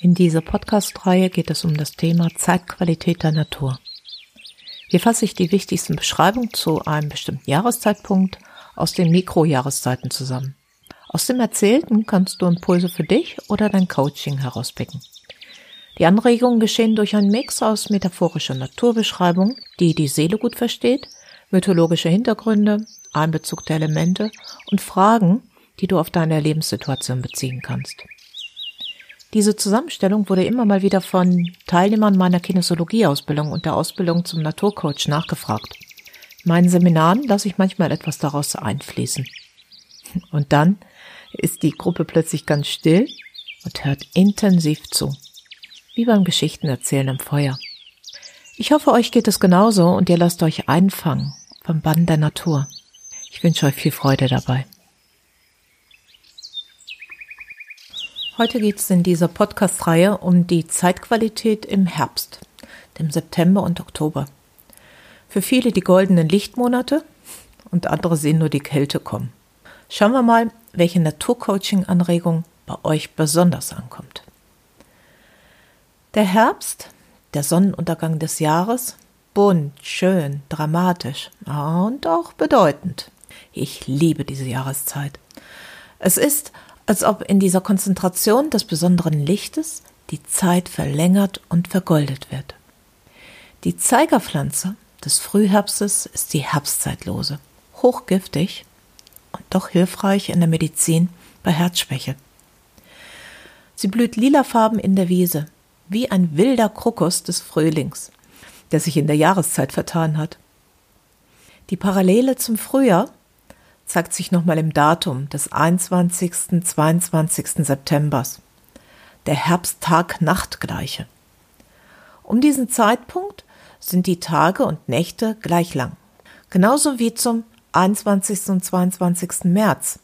In dieser Podcast-Reihe geht es um das Thema Zeitqualität der Natur. Hier fasse ich die wichtigsten Beschreibungen zu einem bestimmten Jahreszeitpunkt aus den Mikrojahreszeiten zusammen. Aus dem Erzählten kannst du Impulse für dich oder dein Coaching herauspicken. Die Anregungen geschehen durch einen Mix aus metaphorischer Naturbeschreibung, die die Seele gut versteht, mythologische Hintergründe, Einbezug der Elemente und Fragen, die du auf deine Lebenssituation beziehen kannst. Diese Zusammenstellung wurde immer mal wieder von Teilnehmern meiner Kinesiologie-Ausbildung und der Ausbildung zum Naturcoach nachgefragt. In meinen Seminaren lasse ich manchmal etwas daraus einfließen. Und dann ist die Gruppe plötzlich ganz still und hört intensiv zu. Wie beim Geschichtenerzählen im Feuer. Ich hoffe, euch geht es genauso und ihr lasst euch einfangen vom Bann der Natur. Ich wünsche euch viel Freude dabei. Heute geht es in dieser Podcast-Reihe um die Zeitqualität im Herbst, dem September und Oktober. Für viele die goldenen Lichtmonate und andere sehen nur die Kälte kommen. Schauen wir mal, welche Naturcoaching-Anregung bei euch besonders ankommt. Der Herbst, der Sonnenuntergang des Jahres, bunt, schön, dramatisch und auch bedeutend. Ich liebe diese Jahreszeit. Es ist, als ob in dieser Konzentration des besonderen Lichtes die Zeit verlängert und vergoldet wird. Die Zeigerpflanze des Frühherbstes ist die Herbstzeitlose, hochgiftig und doch hilfreich in der Medizin bei Herzschwäche. Sie blüht lilafarben in der Wiese, wie ein wilder Krokus des Frühlings, der sich in der Jahreszeit vertan hat. Die Parallele zum Frühjahr zeigt sich nochmal im Datum des 21. 22. Septembers, der Herbsttag-Nacht-Gleiche. Um diesen Zeitpunkt sind die Tage und Nächte gleich lang, genauso wie zum 21. und 22. März,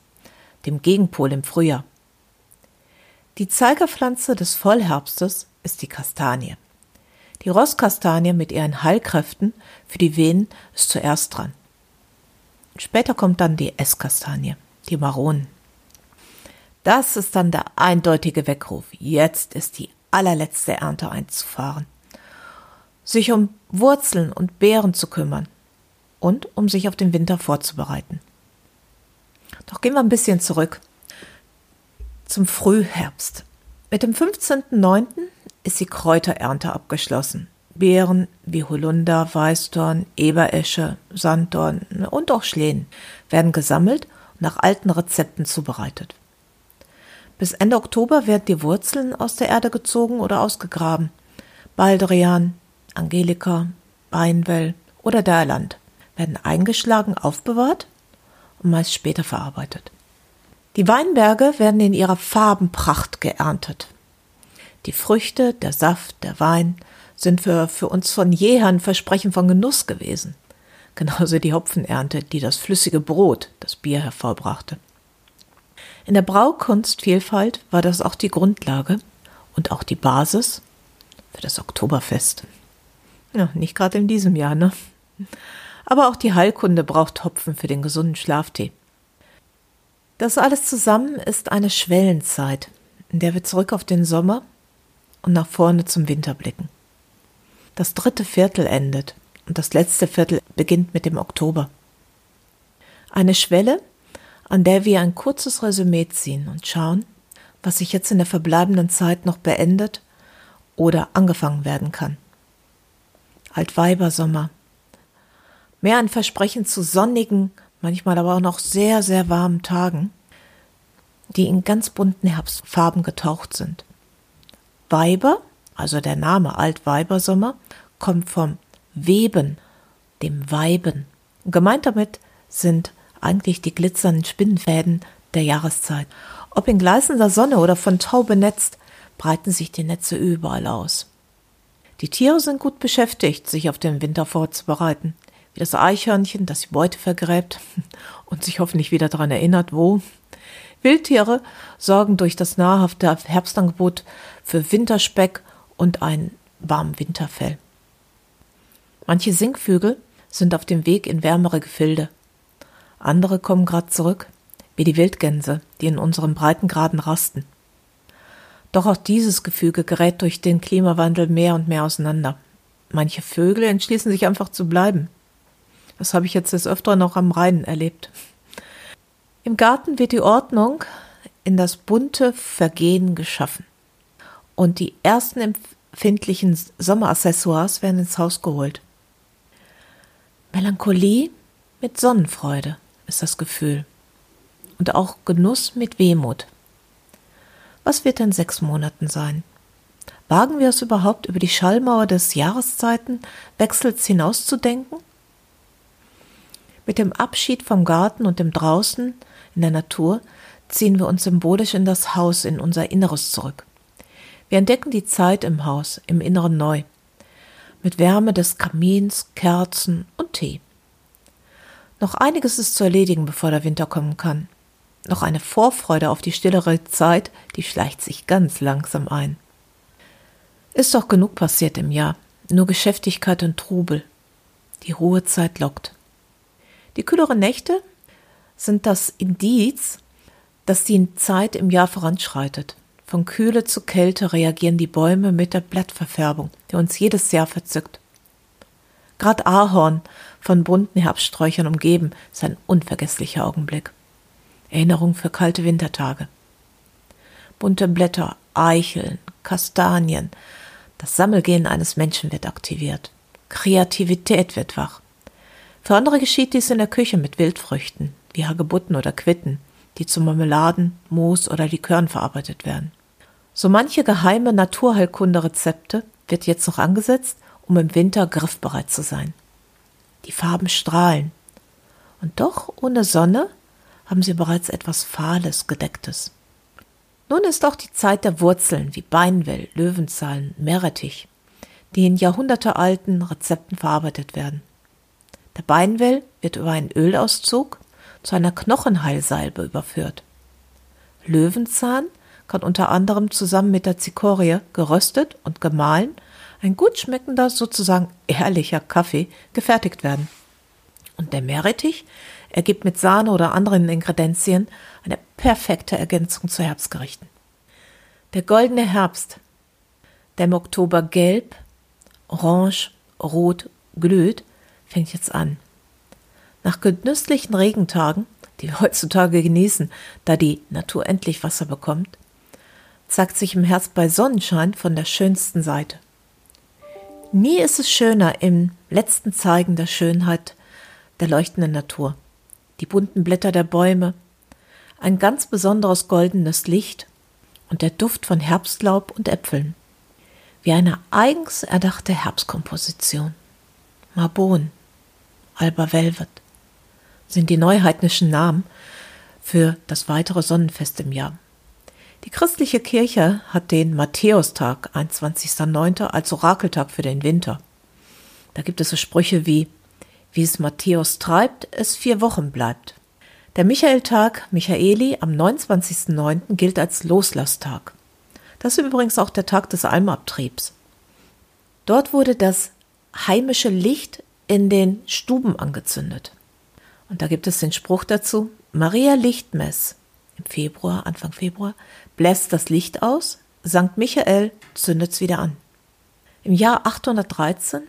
dem Gegenpol im Frühjahr. Die Zeigerpflanze des Vollherbstes ist die Kastanie. Die Rosskastanie mit ihren Heilkräften für die Venen ist zuerst dran. Später kommt dann die Esskastanie, die Maronen. Das ist dann der eindeutige Weckruf. Jetzt ist die allerletzte Ernte einzufahren. Sich um Wurzeln und Beeren zu kümmern und um sich auf den Winter vorzubereiten. Doch gehen wir ein bisschen zurück zum Frühherbst. Mit dem 15.09. ist die Kräuterernte abgeschlossen. Beeren wie Holunder, Weißdorn, Eberesche, Sanddorn und auch Schlehen werden gesammelt und nach alten Rezepten zubereitet. Bis Ende Oktober werden die Wurzeln aus der Erde gezogen oder ausgegraben. Baldrian, Angelika, Beinwell oder Derland werden eingeschlagen aufbewahrt und meist später verarbeitet. Die Weinberge werden in ihrer Farbenpracht geerntet. Die Früchte, der Saft, der Wein sind für, für uns von jeher ein Versprechen von Genuss gewesen. Genauso die Hopfenernte, die das flüssige Brot, das Bier hervorbrachte. In der Braukunstvielfalt war das auch die Grundlage und auch die Basis für das Oktoberfest. Ja, nicht gerade in diesem Jahr, ne? Aber auch die Heilkunde braucht Hopfen für den gesunden Schlaftee. Das alles zusammen ist eine Schwellenzeit, in der wir zurück auf den Sommer und nach vorne zum Winter blicken. Das dritte Viertel endet und das letzte Viertel beginnt mit dem Oktober. Eine Schwelle, an der wir ein kurzes Resümee ziehen und schauen, was sich jetzt in der verbleibenden Zeit noch beendet oder angefangen werden kann. Altweibersommer. Mehr ein Versprechen zu sonnigen, manchmal aber auch noch sehr, sehr warmen Tagen, die in ganz bunten Herbstfarben getaucht sind. Weiber also der Name Altweibersommer, kommt vom Weben, dem Weiben. gemeint damit sind eigentlich die glitzernden Spinnenfäden der Jahreszeit. Ob in gleißender Sonne oder von Tau benetzt, breiten sich die Netze überall aus. Die Tiere sind gut beschäftigt, sich auf den Winter vorzubereiten. Wie das Eichhörnchen, das die Beute vergräbt und sich hoffentlich wieder daran erinnert, wo. Wildtiere sorgen durch das nahrhafte Herbstangebot für Winterspeck und ein warmen Winterfell. Manche Singvögel sind auf dem Weg in wärmere Gefilde. Andere kommen gerade zurück, wie die Wildgänse, die in unseren Breitengraden rasten. Doch auch dieses Gefüge gerät durch den Klimawandel mehr und mehr auseinander. Manche Vögel entschließen sich einfach zu bleiben. Das habe ich jetzt des Öfteren noch am Rhein erlebt. Im Garten wird die Ordnung in das bunte Vergehen geschaffen. Und die ersten empfindlichen Sommeraccessoires werden ins Haus geholt. Melancholie mit Sonnenfreude ist das Gefühl. Und auch Genuss mit Wehmut. Was wird in sechs Monaten sein? Wagen wir es überhaupt, über die Schallmauer des Jahreszeitenwechsels hinauszudenken? Mit dem Abschied vom Garten und dem Draußen in der Natur ziehen wir uns symbolisch in das Haus, in unser Inneres zurück. Wir entdecken die Zeit im Haus, im Inneren neu, mit Wärme des Kamins, Kerzen und Tee. Noch einiges ist zu erledigen, bevor der Winter kommen kann. Noch eine Vorfreude auf die stillere Zeit, die schleicht sich ganz langsam ein. Ist doch genug passiert im Jahr, nur Geschäftigkeit und Trubel. Die Ruhezeit lockt. Die kühleren Nächte sind das Indiz, dass die Zeit im Jahr voranschreitet. Von Kühle zu Kälte reagieren die Bäume mit der Blattverfärbung, die uns jedes Jahr verzückt. Grad Ahorn, von bunten Herbststräuchern umgeben, ist ein unvergesslicher Augenblick. Erinnerung für kalte Wintertage. Bunte Blätter, Eicheln, Kastanien, das Sammelgehen eines Menschen wird aktiviert. Kreativität wird wach. Für andere geschieht dies in der Küche mit Wildfrüchten, wie Hagebutten oder Quitten, die zu Marmeladen, Moos oder Likören verarbeitet werden. So manche geheime Naturheilkunde-Rezepte wird jetzt noch angesetzt, um im Winter griffbereit zu sein. Die Farben strahlen. Und doch ohne Sonne haben sie bereits etwas Fahles, Gedecktes. Nun ist auch die Zeit der Wurzeln wie Beinwell, Löwenzahn, Meerrettich, die in jahrhundertealten Rezepten verarbeitet werden. Der Beinwell wird über einen Ölauszug zu einer Knochenheilsalbe überführt. Löwenzahn kann unter anderem zusammen mit der Zikorie geröstet und gemahlen ein gut schmeckender, sozusagen ehrlicher Kaffee gefertigt werden. Und der Meerrettich ergibt mit Sahne oder anderen Ingredienzien eine perfekte Ergänzung zu Herbstgerichten. Der goldene Herbst, der im Oktober gelb, orange, rot glüht, fängt jetzt an. Nach genüsslichen Regentagen, die wir heutzutage genießen, da die Natur endlich Wasser bekommt, zeigt sich im Herbst bei Sonnenschein von der schönsten Seite. Nie ist es schöner im letzten Zeigen der Schönheit der leuchtenden Natur. Die bunten Blätter der Bäume, ein ganz besonderes goldenes Licht und der Duft von Herbstlaub und Äpfeln. Wie eine eigens erdachte Herbstkomposition. Marbon, Alba Velvet sind die neuheidnischen Namen für das weitere Sonnenfest im Jahr. Die christliche Kirche hat den Matthäustag, 21.09., als Orakeltag für den Winter. Da gibt es so Sprüche wie, wie es Matthäus treibt, es vier Wochen bleibt. Der Michaeltag, Michaeli, am 29.09. gilt als Loslasstag. Das ist übrigens auch der Tag des Almabtriebs. Dort wurde das heimische Licht in den Stuben angezündet. Und da gibt es den Spruch dazu, Maria Lichtmess im Februar, Anfang Februar, bläst das Licht aus, St. Michael zündet es wieder an. Im Jahr 813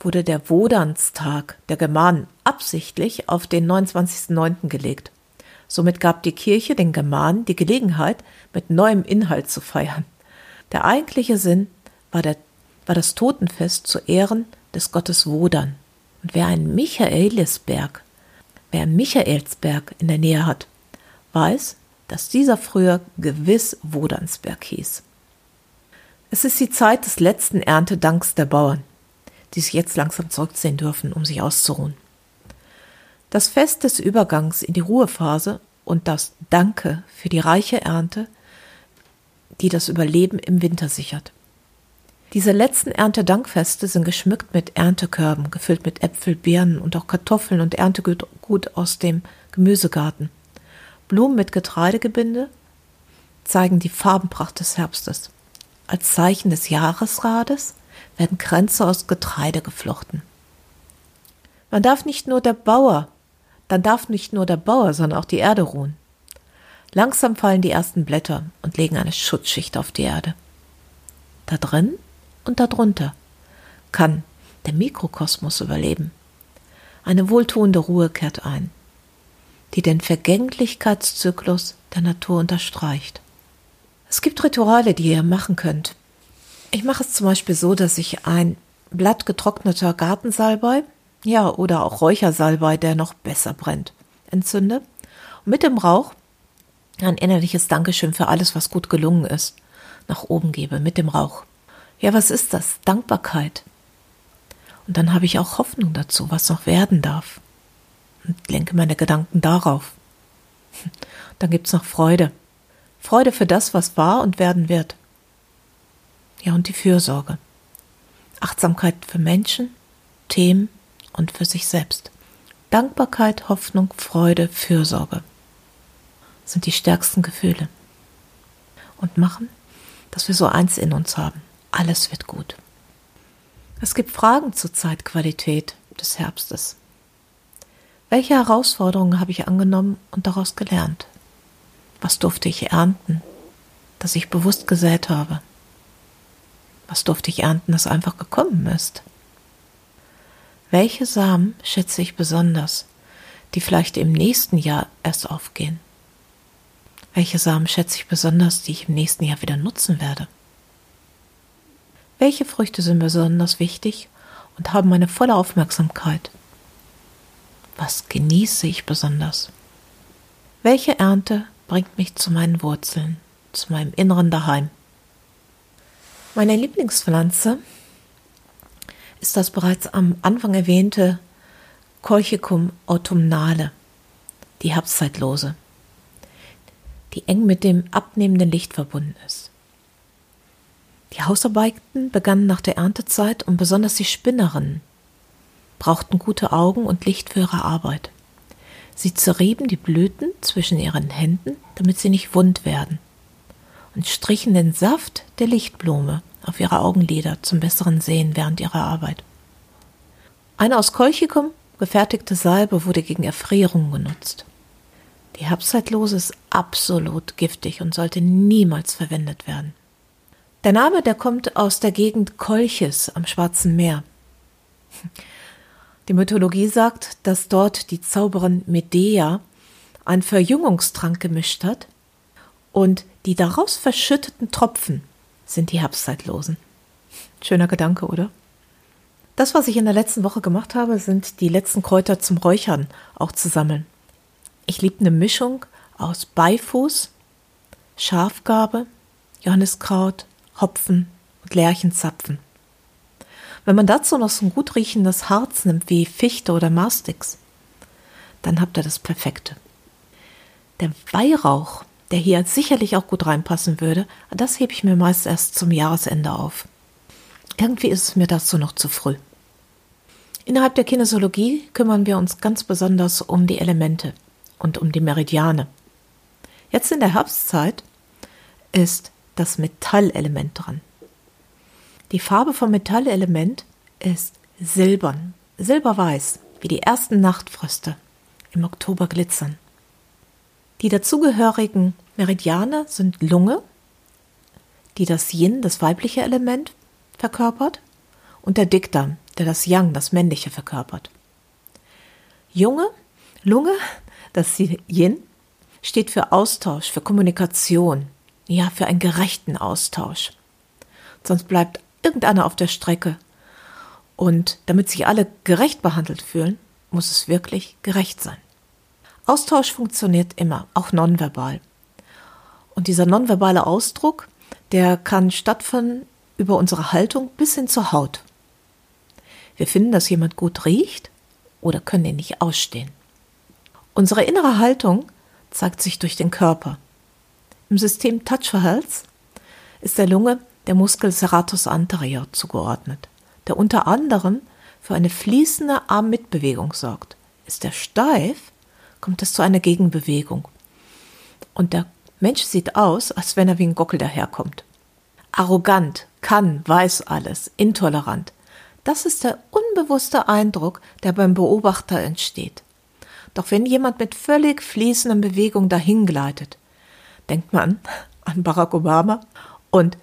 wurde der Wodanstag der Germanen absichtlich auf den 29.09. gelegt. Somit gab die Kirche den Germanen die Gelegenheit, mit neuem Inhalt zu feiern. Der eigentliche Sinn war, der, war das Totenfest zu Ehren des Gottes Wodan. Und wer einen Michaelisberg, wer Michaelsberg in der Nähe hat, weiß, dass dieser früher gewiss Wodansberg hieß. Es ist die Zeit des letzten Erntedanks der Bauern, die sich jetzt langsam zurückziehen dürfen, um sich auszuruhen. Das Fest des Übergangs in die Ruhephase und das Danke für die reiche Ernte, die das Überleben im Winter sichert. Diese letzten Erntedankfeste sind geschmückt mit Erntekörben, gefüllt mit Äpfel, Birnen und auch Kartoffeln und Erntegut aus dem Gemüsegarten. Blumen mit Getreidegebinde zeigen die Farbenpracht des Herbstes. Als Zeichen des Jahresrades werden Kränze aus Getreide geflochten. Man darf nicht nur der Bauer, dann darf nicht nur der Bauer, sondern auch die Erde ruhen. Langsam fallen die ersten Blätter und legen eine Schutzschicht auf die Erde. Da drin und darunter kann der Mikrokosmos überleben. Eine wohltuende Ruhe kehrt ein, die den Vergänglichkeitszyklus der Natur unterstreicht. Es gibt Rituale, die ihr machen könnt. Ich mache es zum Beispiel so, dass ich ein Blatt getrockneter Gartensalbei, ja, oder auch Räuchersalbei, der noch besser brennt, entzünde und mit dem Rauch ein innerliches Dankeschön für alles, was gut gelungen ist, nach oben gebe mit dem Rauch. Ja, was ist das? Dankbarkeit. Und dann habe ich auch Hoffnung dazu, was noch werden darf. Und lenke meine Gedanken darauf. Dann gibt's noch Freude. Freude für das, was war und werden wird. Ja, und die Fürsorge. Achtsamkeit für Menschen, Themen und für sich selbst. Dankbarkeit, Hoffnung, Freude, Fürsorge sind die stärksten Gefühle. Und machen, dass wir so eins in uns haben. Alles wird gut. Es gibt Fragen zur Zeitqualität des Herbstes. Welche Herausforderungen habe ich angenommen und daraus gelernt? Was durfte ich ernten, das ich bewusst gesät habe? Was durfte ich ernten, das einfach gekommen ist? Welche Samen schätze ich besonders, die vielleicht im nächsten Jahr erst aufgehen? Welche Samen schätze ich besonders, die ich im nächsten Jahr wieder nutzen werde? Welche Früchte sind besonders wichtig und haben meine volle Aufmerksamkeit? Was genieße ich besonders? Welche Ernte bringt mich zu meinen Wurzeln, zu meinem inneren Daheim? Meine Lieblingspflanze ist das bereits am Anfang erwähnte Colchicum autumnale, die Herbstzeitlose die eng mit dem abnehmenden Licht verbunden ist. Die Hausarbeiten begannen nach der Erntezeit und besonders die Spinnerinnen brauchten gute Augen und Licht für ihre Arbeit. Sie zerrieben die Blüten zwischen ihren Händen, damit sie nicht wund werden, und strichen den Saft der Lichtblume auf ihre Augenlider zum besseren Sehen während ihrer Arbeit. Eine aus Kolchicum gefertigte Salbe wurde gegen Erfrierung genutzt. Die Herbstzeitlose ist absolut giftig und sollte niemals verwendet werden. Der Name, der kommt aus der Gegend Kolchis am Schwarzen Meer. Die Mythologie sagt, dass dort die Zauberin Medea einen Verjüngungstrank gemischt hat und die daraus verschütteten Tropfen sind die Herbstzeitlosen. Schöner Gedanke, oder? Das, was ich in der letzten Woche gemacht habe, sind die letzten Kräuter zum Räuchern auch zu sammeln. Ich liebe eine Mischung aus Beifuß, Schafgarbe, Johanniskraut, Hopfen und Lärchenzapfen. Wenn man dazu noch so ein gut riechendes Harz nimmt wie Fichte oder Mastix, dann habt ihr das Perfekte. Der Weihrauch, der hier sicherlich auch gut reinpassen würde, das hebe ich mir meist erst zum Jahresende auf. Irgendwie ist es mir dazu noch zu früh. Innerhalb der Kinesiologie kümmern wir uns ganz besonders um die Elemente und um die Meridiane. Jetzt in der Herbstzeit ist das Metallelement dran. Die Farbe vom Metallelement ist silbern, silberweiß, wie die ersten Nachtfröste im Oktober glitzern. Die dazugehörigen Meridiane sind Lunge, die das Yin, das weibliche Element, verkörpert, und der Dickdarm, der das Yang, das männliche, verkörpert. Junge, Lunge das Yin steht für Austausch, für Kommunikation, ja, für einen gerechten Austausch. Sonst bleibt irgendeiner auf der Strecke. Und damit sich alle gerecht behandelt fühlen, muss es wirklich gerecht sein. Austausch funktioniert immer, auch nonverbal. Und dieser nonverbale Ausdruck, der kann stattfinden über unsere Haltung bis hin zur Haut. Wir finden, dass jemand gut riecht oder können ihn nicht ausstehen. Unsere innere Haltung zeigt sich durch den Körper. Im System Touch for Health ist der Lunge der Muskel serratus anterior zugeordnet, der unter anderem für eine fließende Arm-Mitbewegung sorgt. Ist er steif, kommt es zu einer Gegenbewegung. Und der Mensch sieht aus, als wenn er wie ein Gockel daherkommt. Arrogant, kann, weiß alles, intolerant. Das ist der unbewusste Eindruck, der beim Beobachter entsteht. Doch wenn jemand mit völlig fließenden Bewegungen dahingleitet, Denkt man an Barack Obama. Und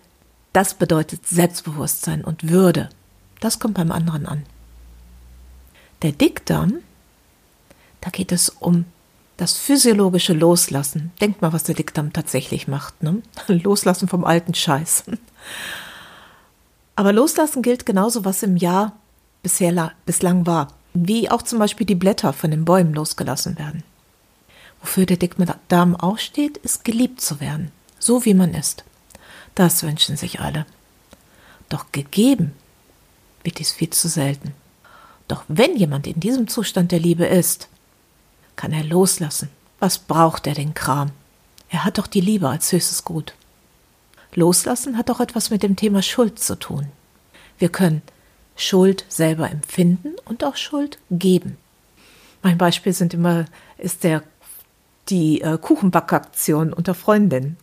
das bedeutet Selbstbewusstsein und Würde. Das kommt beim anderen an. Der Dickdarm, da geht es um das physiologische Loslassen. Denkt mal, was der Dickdarm tatsächlich macht. Ne? Loslassen vom alten Scheiß. Aber loslassen gilt genauso, was im Jahr bisher, bislang war. Wie auch zum Beispiel die Blätter von den Bäumen losgelassen werden. Wofür der Dickdarm auch steht, ist geliebt zu werden. So wie man ist. Das wünschen sich alle. Doch gegeben wird dies viel zu selten. Doch wenn jemand in diesem Zustand der Liebe ist, kann er loslassen. Was braucht er den Kram? Er hat doch die Liebe als höchstes Gut. Loslassen hat auch etwas mit dem Thema Schuld zu tun. Wir können Schuld selber empfinden und auch Schuld geben. Mein Beispiel sind immer, ist der, die äh, Kuchenbackaktion unter Freundinnen.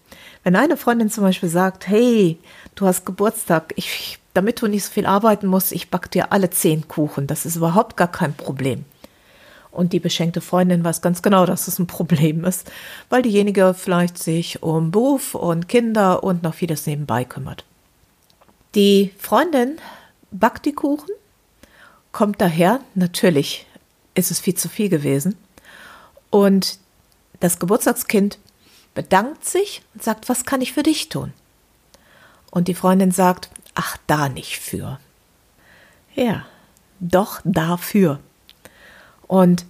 Wenn eine Freundin zum Beispiel sagt, hey, du hast Geburtstag, ich, damit du nicht so viel arbeiten musst, ich back dir alle zehn Kuchen, das ist überhaupt gar kein Problem. Und die beschenkte Freundin weiß ganz genau, dass es ein Problem ist, weil diejenige vielleicht sich um Beruf und Kinder und noch vieles nebenbei kümmert. Die Freundin backt die Kuchen, kommt daher, natürlich ist es viel zu viel gewesen, und das Geburtstagskind bedankt sich und sagt, was kann ich für dich tun? Und die Freundin sagt, ach, da nicht für. Ja, doch dafür. Und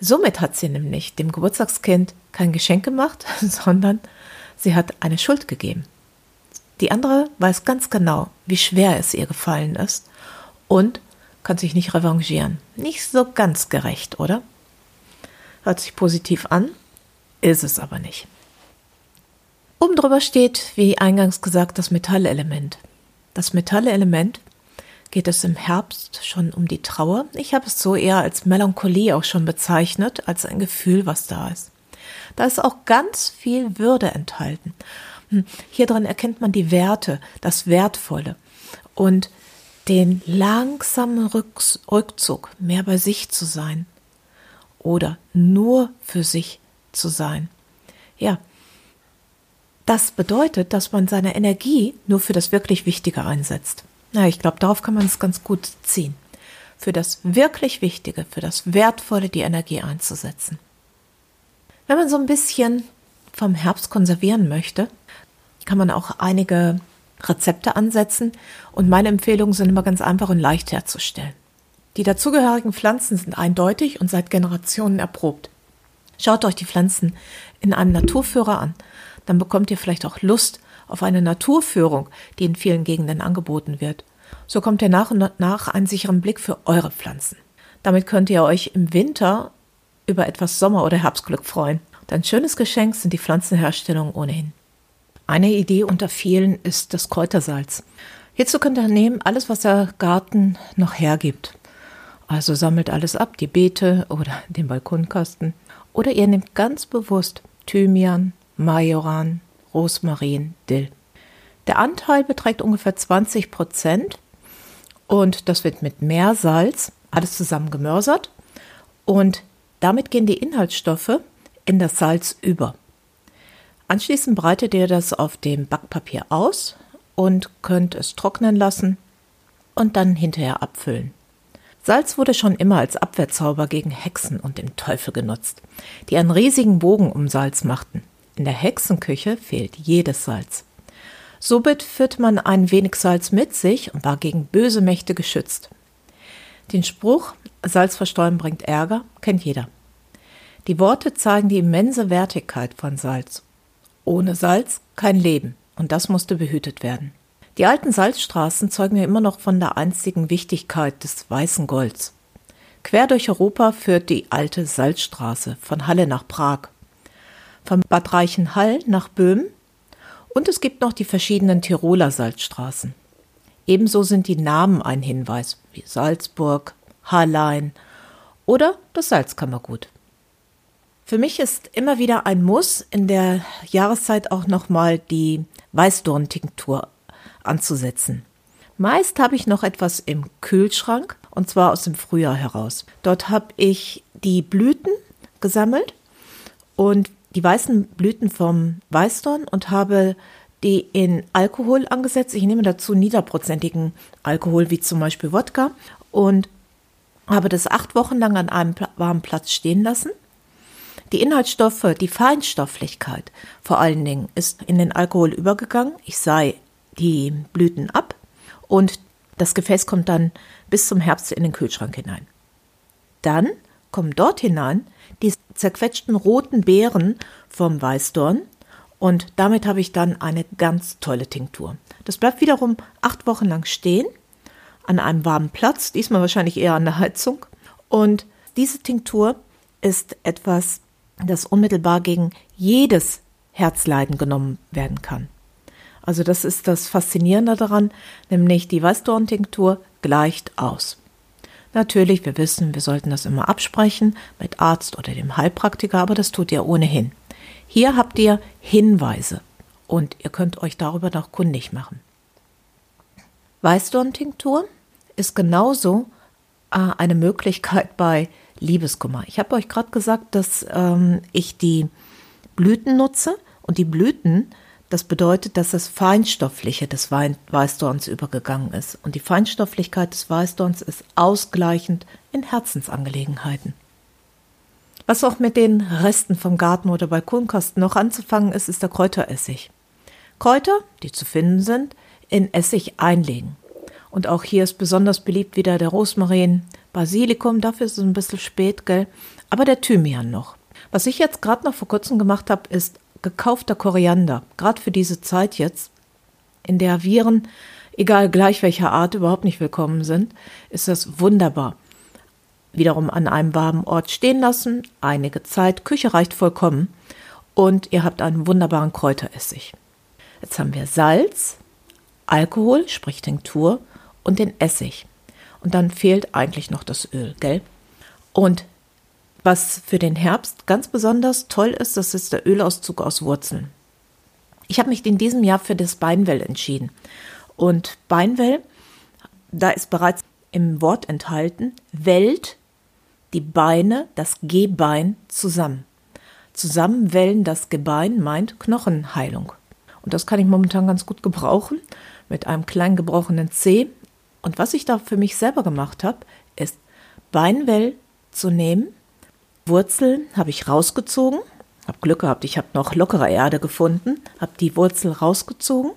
somit hat sie nämlich dem Geburtstagskind kein Geschenk gemacht, sondern sie hat eine Schuld gegeben. Die andere weiß ganz genau, wie schwer es ihr gefallen ist und kann sich nicht revanchieren. Nicht so ganz gerecht, oder? Hört sich positiv an, ist es aber nicht. Oben drüber steht, wie eingangs gesagt, das Metallelement. Das Metallelement geht es im Herbst schon um die Trauer. Ich habe es so eher als Melancholie auch schon bezeichnet, als ein Gefühl, was da ist. Da ist auch ganz viel Würde enthalten. Hm, hier drin erkennt man die Werte, das Wertvolle und den langsamen Rückzug, mehr bei sich zu sein oder nur für sich zu sein. Ja, das bedeutet, dass man seine Energie nur für das wirklich Wichtige einsetzt. Na, ich glaube, darauf kann man es ganz gut ziehen. Für das wirklich Wichtige, für das Wertvolle die Energie einzusetzen. Wenn man so ein bisschen vom Herbst konservieren möchte, kann man auch einige Rezepte ansetzen und meine Empfehlungen sind immer ganz einfach und leicht herzustellen. Die dazugehörigen Pflanzen sind eindeutig und seit Generationen erprobt. Schaut euch die Pflanzen in einem Naturführer an, dann bekommt ihr vielleicht auch Lust auf eine Naturführung, die in vielen Gegenden angeboten wird. So kommt ihr nach und nach einen sicheren Blick für eure Pflanzen. Damit könnt ihr euch im Winter über etwas Sommer- oder Herbstglück freuen. Und ein schönes Geschenk sind die Pflanzenherstellungen ohnehin. Eine Idee unter vielen ist das Kräutersalz. Hierzu könnt ihr nehmen alles, was der Garten noch hergibt. Also sammelt alles ab, die Beete oder den Balkonkasten. Oder ihr nehmt ganz bewusst Thymian, Majoran, Rosmarin, Dill. Der Anteil beträgt ungefähr 20 Prozent und das wird mit Meersalz alles zusammen gemörsert und damit gehen die Inhaltsstoffe in das Salz über. Anschließend breitet ihr das auf dem Backpapier aus und könnt es trocknen lassen und dann hinterher abfüllen. Salz wurde schon immer als Abwehrzauber gegen Hexen und den Teufel genutzt, die einen riesigen Bogen um Salz machten. In der Hexenküche fehlt jedes Salz. Somit führt man ein wenig Salz mit sich und war gegen böse Mächte geschützt. Den Spruch Salz verstreuen bringt Ärger kennt jeder. Die Worte zeigen die immense Wertigkeit von Salz ohne Salz kein Leben, und das musste behütet werden. Die alten Salzstraßen zeugen ja immer noch von der einzigen Wichtigkeit des weißen Golds. Quer durch Europa führt die alte Salzstraße von Halle nach Prag, von Bad Reichenhall nach Böhmen und es gibt noch die verschiedenen Tiroler Salzstraßen. Ebenso sind die Namen ein Hinweis, wie Salzburg, Hallein oder das Salzkammergut. Für mich ist immer wieder ein Muss, in der Jahreszeit auch nochmal die Weißdorntinktur anzusetzen. Meist habe ich noch etwas im Kühlschrank und zwar aus dem Frühjahr heraus. Dort habe ich die Blüten gesammelt und die weißen Blüten vom Weißdorn und habe die in Alkohol angesetzt. Ich nehme dazu niederprozentigen Alkohol, wie zum Beispiel Wodka, und habe das acht Wochen lang an einem warmen Platz stehen lassen. Die Inhaltsstoffe, die Feinstofflichkeit vor allen Dingen ist in den Alkohol übergegangen. Ich sei die Blüten ab und das Gefäß kommt dann bis zum Herbst in den Kühlschrank hinein. Dann kommen dort hinein die zerquetschten roten Beeren vom Weißdorn und damit habe ich dann eine ganz tolle Tinktur. Das bleibt wiederum acht Wochen lang stehen an einem warmen Platz, diesmal wahrscheinlich eher an der Heizung. Und diese Tinktur ist etwas, das unmittelbar gegen jedes Herzleiden genommen werden kann. Also das ist das Faszinierende daran, nämlich die Weißdorn-Tinktur gleicht aus. Natürlich, wir wissen, wir sollten das immer absprechen mit Arzt oder dem Heilpraktiker, aber das tut ihr ohnehin. Hier habt ihr Hinweise und ihr könnt euch darüber noch kundig machen. Weißdorn-Tinktur ist genauso äh, eine Möglichkeit bei Liebeskummer. Ich habe euch gerade gesagt, dass ähm, ich die Blüten nutze und die Blüten, das bedeutet, dass das Feinstoffliche des Weißdorns übergegangen ist. Und die Feinstofflichkeit des Weißdorns ist ausgleichend in Herzensangelegenheiten. Was auch mit den Resten vom Garten oder Balkonkosten noch anzufangen ist, ist der Kräuteressig. Kräuter, die zu finden sind, in Essig einlegen. Und auch hier ist besonders beliebt wieder der Rosmarin, Basilikum, dafür ist es ein bisschen spät, gell? Aber der Thymian noch. Was ich jetzt gerade noch vor kurzem gemacht habe, ist gekaufter Koriander. Gerade für diese Zeit jetzt, in der Viren, egal gleich welcher Art, überhaupt nicht willkommen sind, ist das wunderbar wiederum an einem warmen Ort stehen lassen, einige Zeit, Küche reicht vollkommen und ihr habt einen wunderbaren Kräuteressig. Jetzt haben wir Salz, Alkohol, sprich Tinktur und den Essig. Und dann fehlt eigentlich noch das Öl, gell? Und was für den Herbst ganz besonders toll ist, das ist der Ölauszug aus Wurzeln. Ich habe mich in diesem Jahr für das Beinwell entschieden. Und Beinwell, da ist bereits im Wort enthalten, Welt die Beine, das Gehbein zusammen. Zusammenwellen das Gebein meint Knochenheilung. Und das kann ich momentan ganz gut gebrauchen mit einem kleinen gebrochenen Zeh. Und was ich da für mich selber gemacht habe, ist Beinwell zu nehmen. Wurzeln habe ich rausgezogen. Habe Glück gehabt, ich habe noch lockere Erde gefunden. Habe die Wurzel rausgezogen,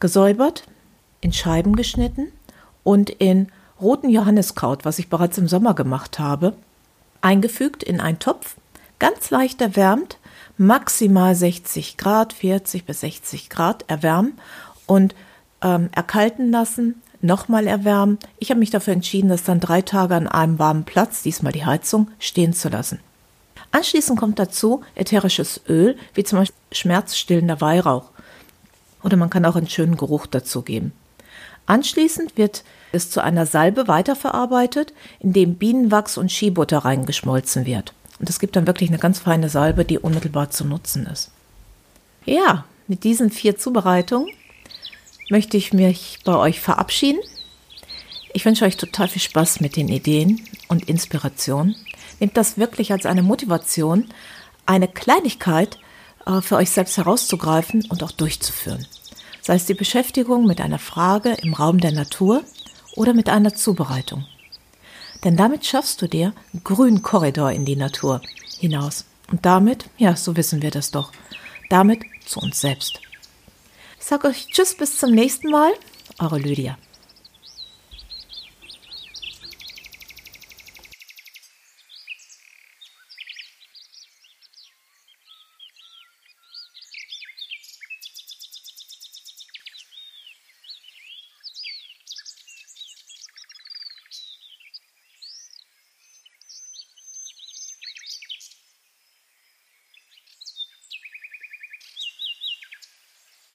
gesäubert, in Scheiben geschnitten und in roten Johanniskraut, was ich bereits im Sommer gemacht habe, eingefügt in einen Topf, ganz leicht erwärmt, maximal 60 Grad, 40 bis 60 Grad erwärmen und ähm, erkalten lassen, nochmal erwärmen. Ich habe mich dafür entschieden, das dann drei Tage an einem warmen Platz, diesmal die Heizung, stehen zu lassen. Anschließend kommt dazu ätherisches Öl, wie zum Beispiel schmerzstillender Weihrauch. Oder man kann auch einen schönen Geruch dazu geben. Anschließend wird es zu einer Salbe weiterverarbeitet, in dem Bienenwachs und Skibutter reingeschmolzen wird. Und es gibt dann wirklich eine ganz feine Salbe, die unmittelbar zu nutzen ist. Ja, mit diesen vier Zubereitungen möchte ich mich bei euch verabschieden. Ich wünsche euch total viel Spaß mit den Ideen und Inspirationen. Nehmt das wirklich als eine Motivation, eine Kleinigkeit äh, für euch selbst herauszugreifen und auch durchzuführen sei es die Beschäftigung mit einer Frage im Raum der Natur oder mit einer Zubereitung. Denn damit schaffst du dir einen grünen Korridor in die Natur hinaus. Und damit, ja, so wissen wir das doch, damit zu uns selbst. Ich sage euch Tschüss bis zum nächsten Mal, eure Lydia.